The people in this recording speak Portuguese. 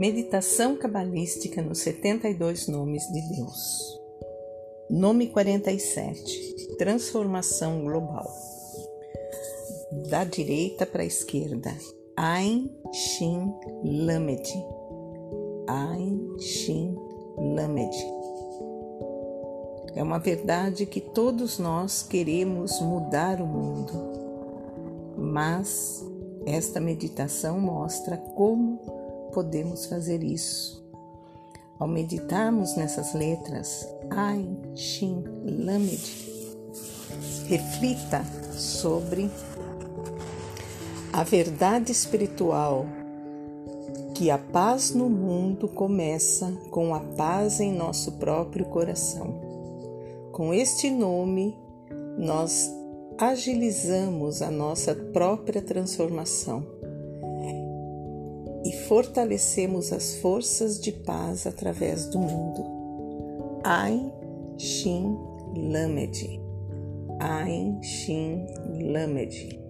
Meditação cabalística nos 72 nomes de Deus. Nome 47. Transformação global. Da direita para a esquerda. Ain Shin Lamed. Ain Shin Lamed. É uma verdade que todos nós queremos mudar o mundo, mas esta meditação mostra como podemos fazer isso. Ao meditarmos nessas letras, Ain, Shin, Lamed, reflita sobre a verdade espiritual que a paz no mundo começa com a paz em nosso próprio coração. Com este nome, nós agilizamos a nossa própria transformação e fortalecemos as forças de paz através do mundo. Ain Shin Lamed. Ain Shin Lamed.